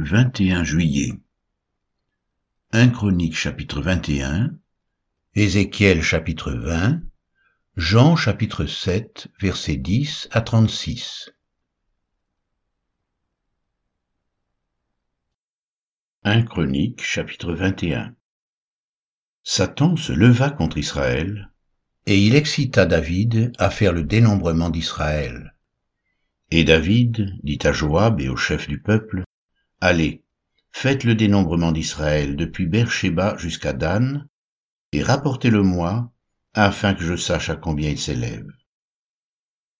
21 juillet. 1 Chronique chapitre 21 Ézéchiel chapitre 20 Jean chapitre 7 versets 10 à 36 1 Chronique chapitre 21 Satan se leva contre Israël, et il excita David à faire le dénombrement d'Israël. Et David dit à Joab et aux chefs du peuple, Allez, faites le dénombrement d'Israël depuis Beersheba jusqu'à Dan, et rapportez-le-moi, afin que je sache à combien il s'élève.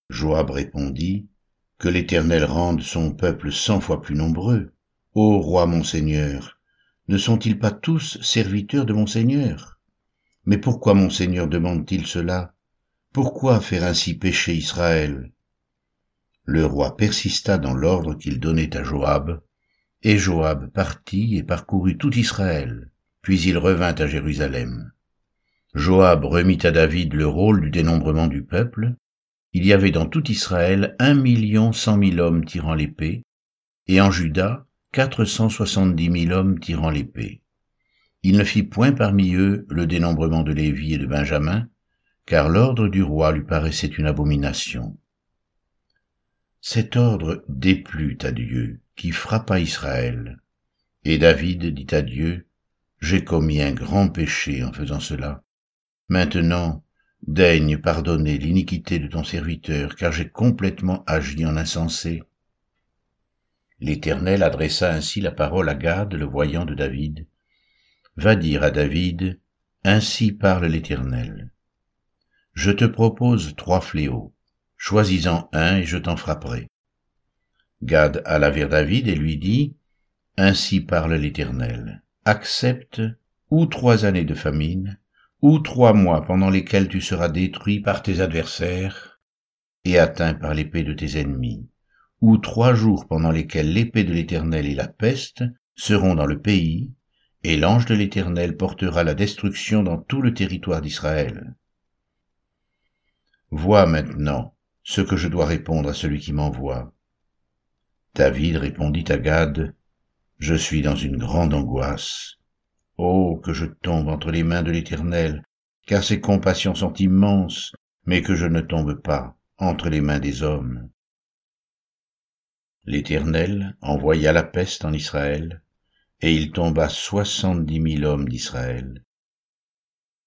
Joab répondit, Que l'Éternel rende son peuple cent fois plus nombreux. Ô roi mon Seigneur, ne sont-ils pas tous serviteurs de mon Seigneur? Mais pourquoi mon Seigneur demande-t-il cela? Pourquoi faire ainsi pécher Israël? Le roi persista dans l'ordre qu'il donnait à Joab, et Joab partit et parcourut tout Israël, puis il revint à Jérusalem. Joab remit à David le rôle du dénombrement du peuple. Il y avait dans tout Israël un million cent mille hommes tirant l'épée, et en Juda quatre cent soixante-dix mille hommes tirant l'épée. Il ne fit point parmi eux le dénombrement de Lévi et de Benjamin, car l'ordre du roi lui paraissait une abomination. Cet ordre déplut à Dieu, qui frappa Israël. Et David dit à Dieu, J'ai commis un grand péché en faisant cela. Maintenant, daigne pardonner l'iniquité de ton serviteur, car j'ai complètement agi en insensé. L'Éternel adressa ainsi la parole à Gad, le voyant de David. Va dire à David, Ainsi parle l'Éternel. Je te propose trois fléaux choisis-en un et je t'en frapperai. Gad alla vers David et lui dit, Ainsi parle l'Éternel, accepte ou trois années de famine, ou trois mois pendant lesquels tu seras détruit par tes adversaires et atteint par l'épée de tes ennemis, ou trois jours pendant lesquels l'épée de l'Éternel et la peste seront dans le pays, et l'ange de l'Éternel portera la destruction dans tout le territoire d'Israël. Vois maintenant, ce que je dois répondre à celui qui m'envoie. David répondit à Gad, Je suis dans une grande angoisse. Oh, que je tombe entre les mains de l'Éternel, car ses compassions sont immenses, mais que je ne tombe pas entre les mains des hommes. L'Éternel envoya la peste en Israël, et il tomba soixante-dix mille hommes d'Israël.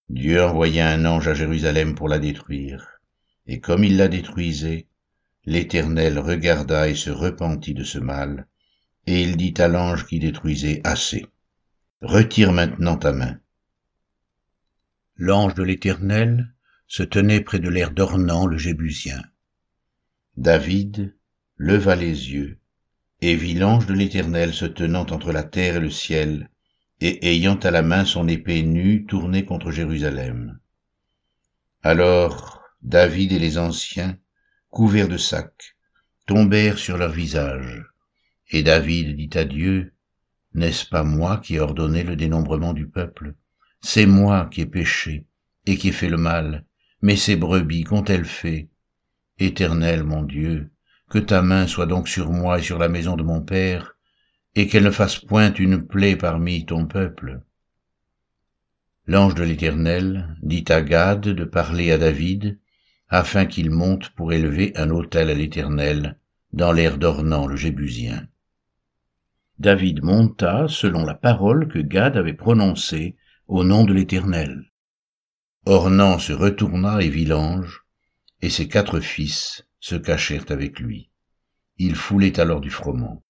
Dieu envoya un ange à Jérusalem pour la détruire et comme il la détruisait, l'Éternel regarda et se repentit de ce mal, et il dit à l'ange qui détruisait, Assez, retire maintenant ta main. L'ange de l'Éternel se tenait près de l'air d'Ornan le Jébusien. David leva les yeux et vit l'ange de l'Éternel se tenant entre la terre et le ciel, et ayant à la main son épée nue tournée contre Jérusalem. Alors David et les anciens, couverts de sacs, tombèrent sur leur visage. Et David dit à Dieu, N'est-ce pas moi qui ai ordonné le dénombrement du peuple? C'est moi qui ai péché et qui ai fait le mal, mais ces brebis qu'ont-elles fait? Éternel mon Dieu, que ta main soit donc sur moi et sur la maison de mon Père, et qu'elle ne fasse point une plaie parmi ton peuple. L'ange de l'Éternel dit à Gad de parler à David, afin qu'il monte pour élever un autel à l'Éternel dans l'air d'Ornan le Jébusien. David monta selon la parole que Gad avait prononcée au nom de l'Éternel. Ornan se retourna et vit l'ange, et ses quatre fils se cachèrent avec lui. Il foulait alors du froment.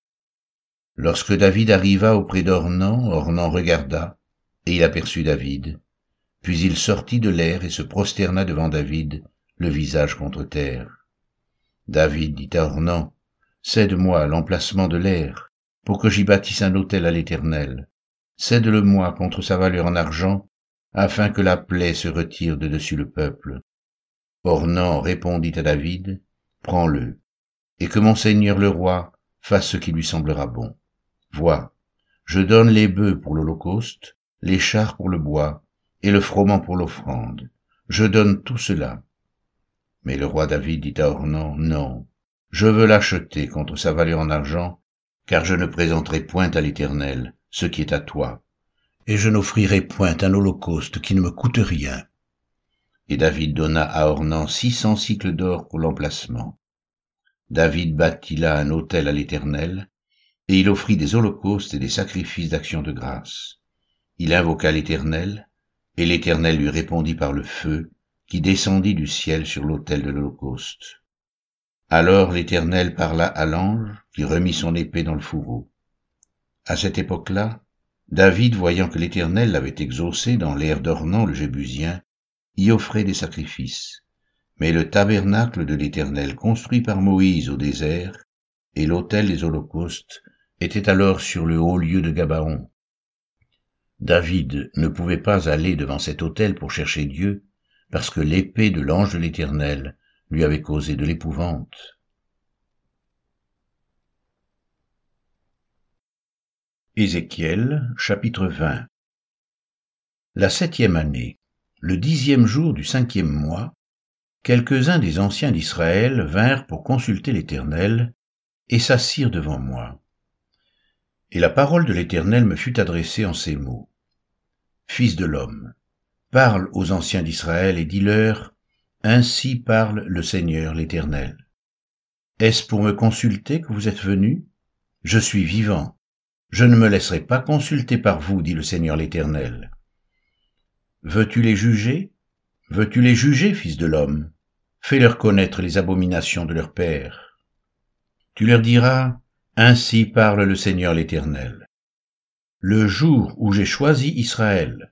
Lorsque David arriva auprès d'Ornan, Ornan regarda, et il aperçut David. Puis il sortit de l'air et se prosterna devant David, le visage contre terre. David dit à Ornan, Cède-moi l'emplacement de l'air, pour que j'y bâtisse un autel à l'Éternel. Cède-le-moi contre sa valeur en argent, afin que la plaie se retire de dessus le peuple. Ornan répondit à David, Prends-le, et que mon seigneur le roi fasse ce qui lui semblera bon. Vois, je donne les bœufs pour l'holocauste, les chars pour le bois, et le froment pour l'offrande. Je donne tout cela. Mais le roi David dit à Ornan, Non, je veux l'acheter contre sa valeur en argent, car je ne présenterai point à l'Éternel ce qui est à toi, et je n'offrirai point un holocauste qui ne me coûte rien. Et David donna à Ornan six cents cycles d'or pour l'emplacement. David bâtit là un autel à l'Éternel, et il offrit des holocaustes et des sacrifices d'action de grâce. Il invoqua l'Éternel, et l'Éternel lui répondit par le feu, qui descendit du ciel sur l'autel de l'Holocauste. Alors l'Éternel parla à l'ange, qui remit son épée dans le fourreau. À cette époque-là, David, voyant que l'Éternel l'avait exaucé dans l'air d'Ornan le Jébusien, y offrait des sacrifices. Mais le tabernacle de l'Éternel construit par Moïse au désert, et l'autel des holocaustes, était alors sur le haut lieu de Gabaon. David ne pouvait pas aller devant cet autel pour chercher Dieu, parce que l'épée de l'ange de l'Éternel lui avait causé de l'épouvante. Ézéchiel chapitre 20 La septième année, le dixième jour du cinquième mois, quelques-uns des anciens d'Israël vinrent pour consulter l'Éternel et s'assirent devant moi. Et la parole de l'Éternel me fut adressée en ces mots. Fils de l'homme, Parle aux anciens d'Israël et dis-leur, Ainsi parle le Seigneur l'Éternel. Est-ce pour me consulter que vous êtes venus Je suis vivant. Je ne me laisserai pas consulter par vous, dit le Seigneur l'Éternel. Veux-tu les juger? Veux-tu les juger, fils de l'homme? Fais-leur connaître les abominations de leur père. Tu leur diras, Ainsi parle le Seigneur l'Éternel. Le jour où j'ai choisi Israël,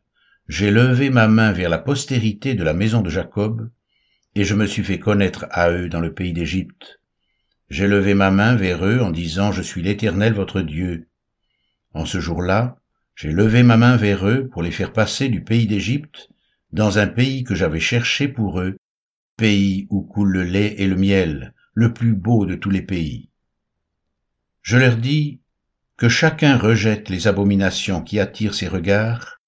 j'ai levé ma main vers la postérité de la maison de Jacob, et je me suis fait connaître à eux dans le pays d'Égypte. J'ai levé ma main vers eux en disant, Je suis l'Éternel votre Dieu. En ce jour-là, j'ai levé ma main vers eux pour les faire passer du pays d'Égypte dans un pays que j'avais cherché pour eux, pays où coule le lait et le miel, le plus beau de tous les pays. Je leur dis, que chacun rejette les abominations qui attirent ses regards,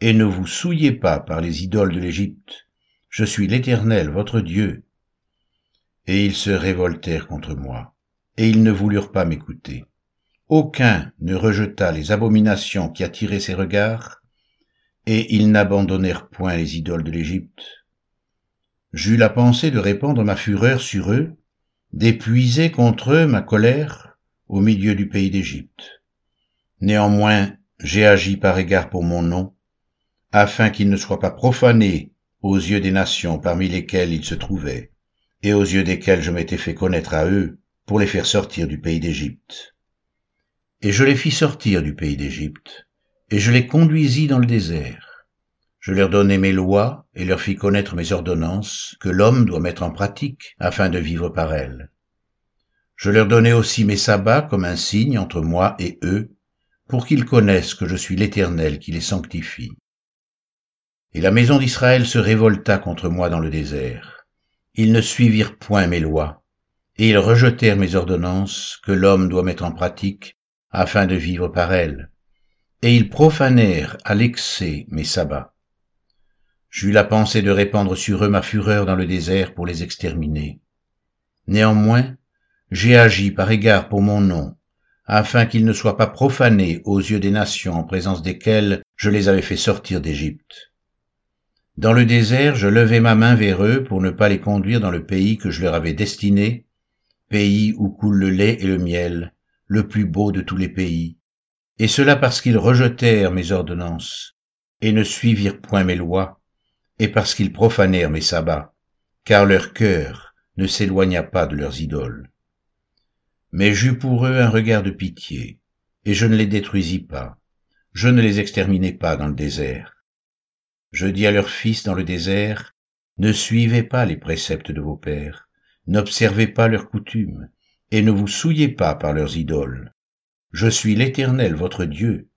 et ne vous souillez pas par les idoles de l'Égypte. Je suis l'Éternel, votre Dieu. Et ils se révoltèrent contre moi, et ils ne voulurent pas m'écouter. Aucun ne rejeta les abominations qui attiraient ses regards, et ils n'abandonnèrent point les idoles de l'Égypte. J'eus la pensée de répandre ma fureur sur eux, d'épuiser contre eux ma colère au milieu du pays d'Égypte. Néanmoins, j'ai agi par égard pour mon nom, afin qu'il ne soit pas profané aux yeux des nations parmi lesquelles il se trouvait, et aux yeux desquelles je m'étais fait connaître à eux, pour les faire sortir du pays d'Égypte. Et je les fis sortir du pays d'Égypte, et je les conduisis dans le désert. Je leur donnai mes lois et leur fis connaître mes ordonnances que l'homme doit mettre en pratique afin de vivre par elles. Je leur donnai aussi mes sabbats comme un signe entre moi et eux, pour qu'ils connaissent que je suis l'Éternel qui les sanctifie. Et la maison d'Israël se révolta contre moi dans le désert. Ils ne suivirent point mes lois, et ils rejetèrent mes ordonnances que l'homme doit mettre en pratique afin de vivre par elles, et ils profanèrent à l'excès mes sabbats. J'eus la pensée de répandre sur eux ma fureur dans le désert pour les exterminer. Néanmoins, j'ai agi par égard pour mon nom, afin qu'ils ne soient pas profanés aux yeux des nations en présence desquelles je les avais fait sortir d'Égypte. Dans le désert, je levai ma main vers eux pour ne pas les conduire dans le pays que je leur avais destiné, pays où coule le lait et le miel, le plus beau de tous les pays, et cela parce qu'ils rejetèrent mes ordonnances, et ne suivirent point mes lois, et parce qu'ils profanèrent mes sabbats, car leur cœur ne s'éloigna pas de leurs idoles. Mais j'eus pour eux un regard de pitié, et je ne les détruisis pas, je ne les exterminai pas dans le désert je dis à leurs fils dans le désert, ne suivez pas les préceptes de vos pères, n'observez pas leurs coutumes, et ne vous souillez pas par leurs idoles. Je suis l'Éternel votre Dieu.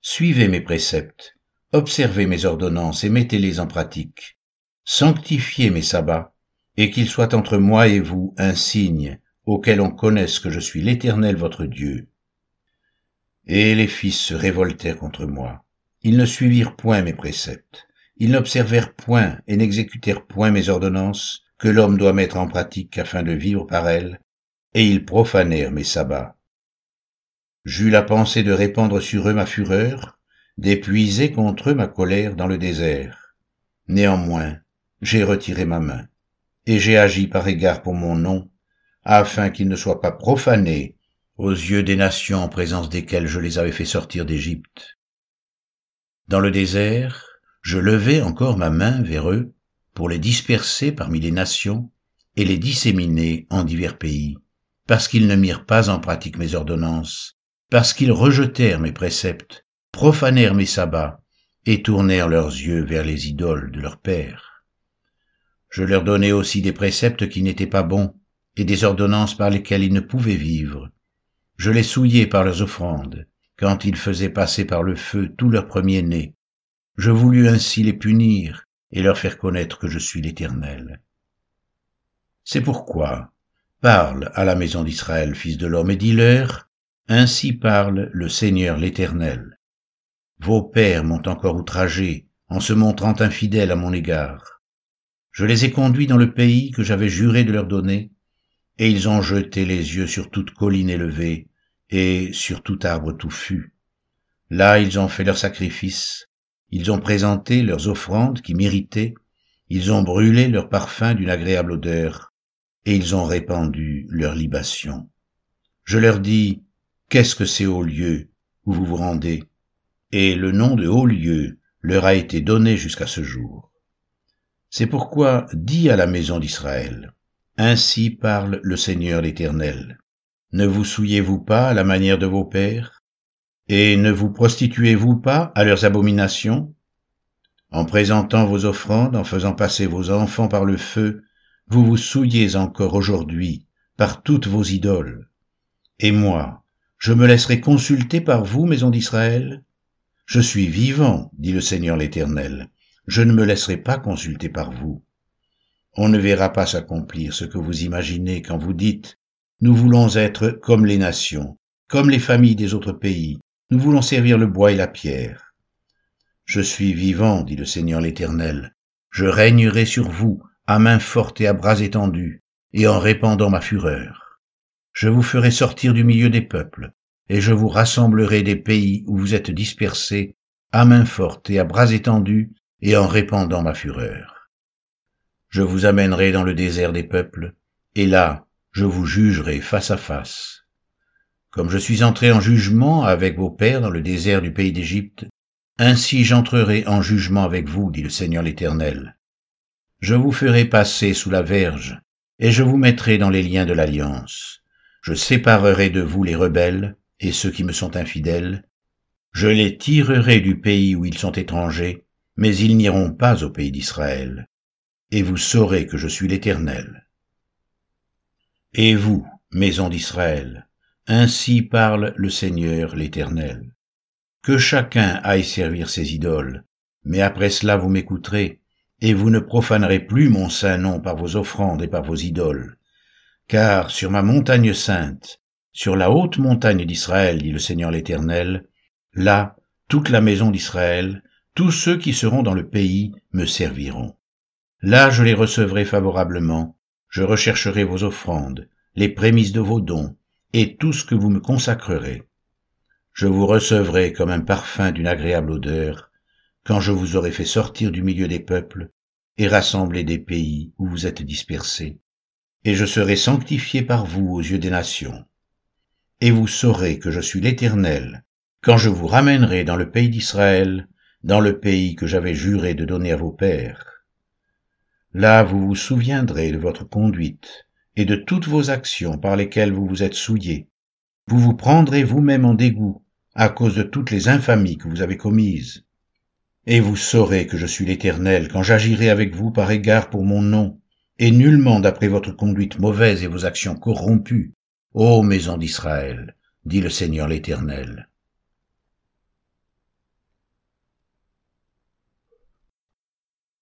Suivez mes préceptes, observez mes ordonnances et mettez-les en pratique. Sanctifiez mes sabbats, et qu'ils soient entre moi et vous un signe auquel on connaisse que je suis l'Éternel votre Dieu. Et les fils se révoltèrent contre moi. Ils ne suivirent point mes préceptes, ils n'observèrent point et n'exécutèrent point mes ordonnances que l'homme doit mettre en pratique afin de vivre par elles, et ils profanèrent mes sabbats. j'eus la pensée de répandre sur eux ma fureur, d'épuiser contre eux ma colère dans le désert. Néanmoins, j'ai retiré ma main, et j'ai agi par égard pour mon nom, afin qu'il ne soit pas profané aux yeux des nations en présence desquelles je les avais fait sortir d'Égypte. Dans le désert, je levai encore ma main vers eux pour les disperser parmi les nations et les disséminer en divers pays, parce qu'ils ne mirent pas en pratique mes ordonnances, parce qu'ils rejetèrent mes préceptes, profanèrent mes sabbats et tournèrent leurs yeux vers les idoles de leurs pères. Je leur donnai aussi des préceptes qui n'étaient pas bons et des ordonnances par lesquelles ils ne pouvaient vivre, je les souillai par leurs offrandes, quand ils faisaient passer par le feu tout leur premier-né. Je voulus ainsi les punir et leur faire connaître que je suis l'Éternel. C'est pourquoi, parle à la maison d'Israël, fils de l'homme, et dis-leur, ainsi parle le Seigneur l'Éternel. Vos pères m'ont encore outragé en se montrant infidèles à mon égard. Je les ai conduits dans le pays que j'avais juré de leur donner, et ils ont jeté les yeux sur toute colline élevée et sur tout arbre touffu. Là ils ont fait leurs sacrifices, ils ont présenté leurs offrandes qui m'irritaient, ils ont brûlé leurs parfums d'une agréable odeur, et ils ont répandu leurs libations. Je leur dis, qu'est-ce que ces hauts lieux où vous vous rendez? Et le nom de hauts lieux leur a été donné jusqu'à ce jour. C'est pourquoi dis à la maison d'Israël, ainsi parle le Seigneur l'Éternel. Ne vous souillez-vous pas à la manière de vos pères? Et ne vous prostituez-vous pas à leurs abominations? En présentant vos offrandes, en faisant passer vos enfants par le feu, vous vous souillez encore aujourd'hui par toutes vos idoles. Et moi, je me laisserai consulter par vous, maison d'Israël? Je suis vivant, dit le Seigneur l'Éternel, je ne me laisserai pas consulter par vous. On ne verra pas s'accomplir ce que vous imaginez quand vous dites nous voulons être comme les nations, comme les familles des autres pays, nous voulons servir le bois et la pierre. Je suis vivant, dit le Seigneur l'Éternel, je régnerai sur vous à main forte et à bras étendus, et en répandant ma fureur. Je vous ferai sortir du milieu des peuples, et je vous rassemblerai des pays où vous êtes dispersés, à main forte et à bras étendus, et en répandant ma fureur je vous amènerai dans le désert des peuples, et là je vous jugerai face à face. Comme je suis entré en jugement avec vos pères dans le désert du pays d'Égypte, ainsi j'entrerai en jugement avec vous, dit le Seigneur l'Éternel. Je vous ferai passer sous la verge, et je vous mettrai dans les liens de l'alliance. Je séparerai de vous les rebelles et ceux qui me sont infidèles. Je les tirerai du pays où ils sont étrangers, mais ils n'iront pas au pays d'Israël et vous saurez que je suis l'Éternel. Et vous, maison d'Israël, ainsi parle le Seigneur l'Éternel. Que chacun aille servir ses idoles, mais après cela vous m'écouterez, et vous ne profanerez plus mon saint nom par vos offrandes et par vos idoles. Car sur ma montagne sainte, sur la haute montagne d'Israël, dit le Seigneur l'Éternel, là, toute la maison d'Israël, tous ceux qui seront dans le pays me serviront. Là je les recevrai favorablement, je rechercherai vos offrandes, les prémices de vos dons, et tout ce que vous me consacrerez. Je vous recevrai comme un parfum d'une agréable odeur, quand je vous aurai fait sortir du milieu des peuples et rassembler des pays où vous êtes dispersés, et je serai sanctifié par vous aux yeux des nations. Et vous saurez que je suis l'Éternel, quand je vous ramènerai dans le pays d'Israël, dans le pays que j'avais juré de donner à vos pères. Là vous vous souviendrez de votre conduite et de toutes vos actions par lesquelles vous vous êtes souillé. Vous vous prendrez vous-même en dégoût à cause de toutes les infamies que vous avez commises. Et vous saurez que je suis l'Éternel quand j'agirai avec vous par égard pour mon nom, et nullement d'après votre conduite mauvaise et vos actions corrompues, ô maison d'Israël, dit le Seigneur l'Éternel.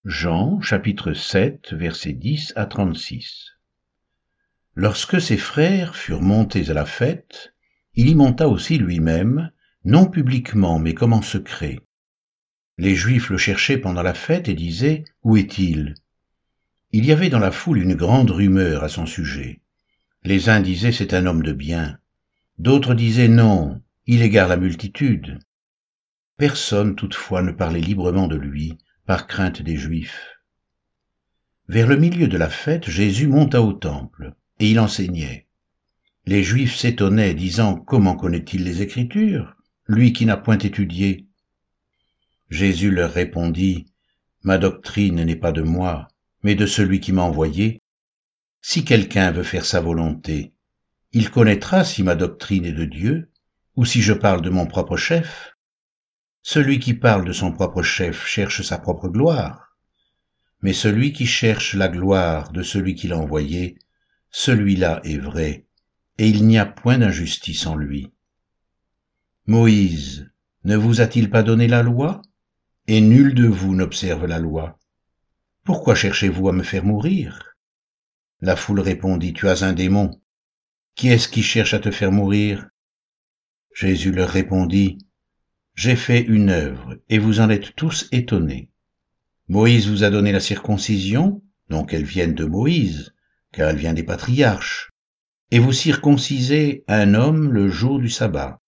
Jean chapitre 7 versets 10 à 36 Lorsque ses frères furent montés à la fête, il y monta aussi lui-même, non publiquement mais comme en secret. Les Juifs le cherchaient pendant la fête et disaient, Où est-il? Il y avait dans la foule une grande rumeur à son sujet. Les uns disaient, C'est un homme de bien. D'autres disaient, Non, il égare la multitude. Personne toutefois ne parlait librement de lui, par crainte des Juifs. Vers le milieu de la fête, Jésus monta au temple, et il enseignait. Les Juifs s'étonnaient, disant Comment connaît-il les Écritures, lui qui n'a point étudié Jésus leur répondit Ma doctrine n'est pas de moi, mais de celui qui m'a envoyé. Si quelqu'un veut faire sa volonté, il connaîtra si ma doctrine est de Dieu, ou si je parle de mon propre chef. Celui qui parle de son propre chef cherche sa propre gloire mais celui qui cherche la gloire de celui qui l'a envoyé, celui-là est vrai, et il n'y a point d'injustice en lui. Moïse ne vous a-t-il pas donné la loi? Et nul de vous n'observe la loi. Pourquoi cherchez-vous à me faire mourir? La foule répondit, Tu as un démon. Qui est-ce qui cherche à te faire mourir? Jésus leur répondit, J'ai fait une œuvre, et vous en êtes tous étonnés. Moïse vous a donné la circoncision, non qu'elle vienne de Moïse, car elle vient des patriarches, et vous circoncisez un homme le jour du sabbat.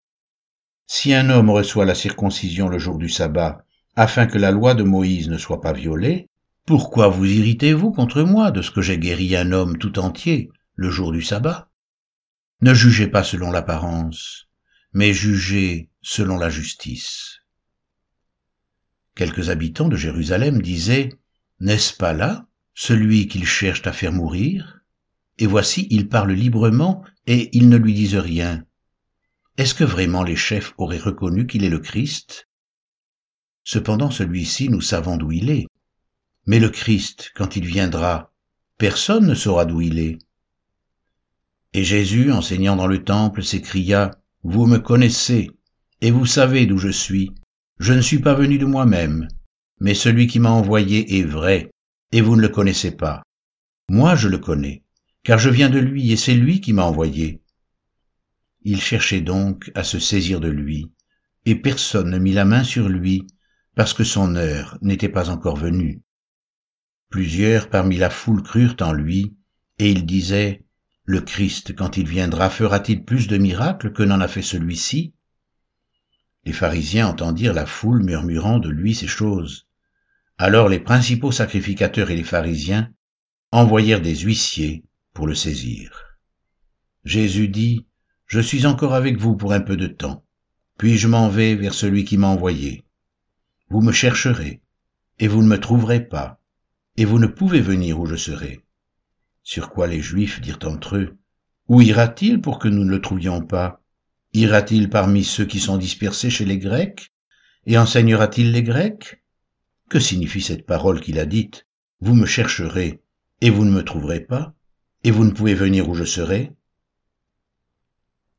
Si un homme reçoit la circoncision le jour du sabbat, afin que la loi de Moïse ne soit pas violée, pourquoi vous irritez-vous contre moi de ce que j'ai guéri un homme tout entier le jour du sabbat? Ne jugez pas selon l'apparence, mais jugez selon la justice. Quelques habitants de Jérusalem disaient, N'est-ce pas là celui qu'ils cherchent à faire mourir? Et voici, il parle librement et ils ne lui disent rien. Est-ce que vraiment les chefs auraient reconnu qu'il est le Christ? Cependant celui-ci, nous savons d'où il est. Mais le Christ, quand il viendra, personne ne saura d'où il est. Et Jésus, enseignant dans le temple, s'écria, Vous me connaissez, et vous savez d'où je suis, je ne suis pas venu de moi-même, mais celui qui m'a envoyé est vrai, et vous ne le connaissez pas. Moi je le connais, car je viens de lui, et c'est lui qui m'a envoyé. Il cherchait donc à se saisir de lui, et personne ne mit la main sur lui, parce que son heure n'était pas encore venue. Plusieurs parmi la foule crurent en lui, et ils disaient, Le Christ, quand il viendra, fera-t-il plus de miracles que n'en a fait celui-ci? Les pharisiens entendirent la foule murmurant de lui ces choses. Alors les principaux sacrificateurs et les pharisiens envoyèrent des huissiers pour le saisir. Jésus dit, Je suis encore avec vous pour un peu de temps, puis je m'en vais vers celui qui m'a envoyé. Vous me chercherez, et vous ne me trouverez pas, et vous ne pouvez venir où je serai. Sur quoi les Juifs dirent entre eux, Où ira-t-il pour que nous ne le trouvions pas? Ira-t-il parmi ceux qui sont dispersés chez les Grecs? Et enseignera-t-il les Grecs? Que signifie cette parole qu'il a dite? Vous me chercherez, et vous ne me trouverez pas, et vous ne pouvez venir où je serai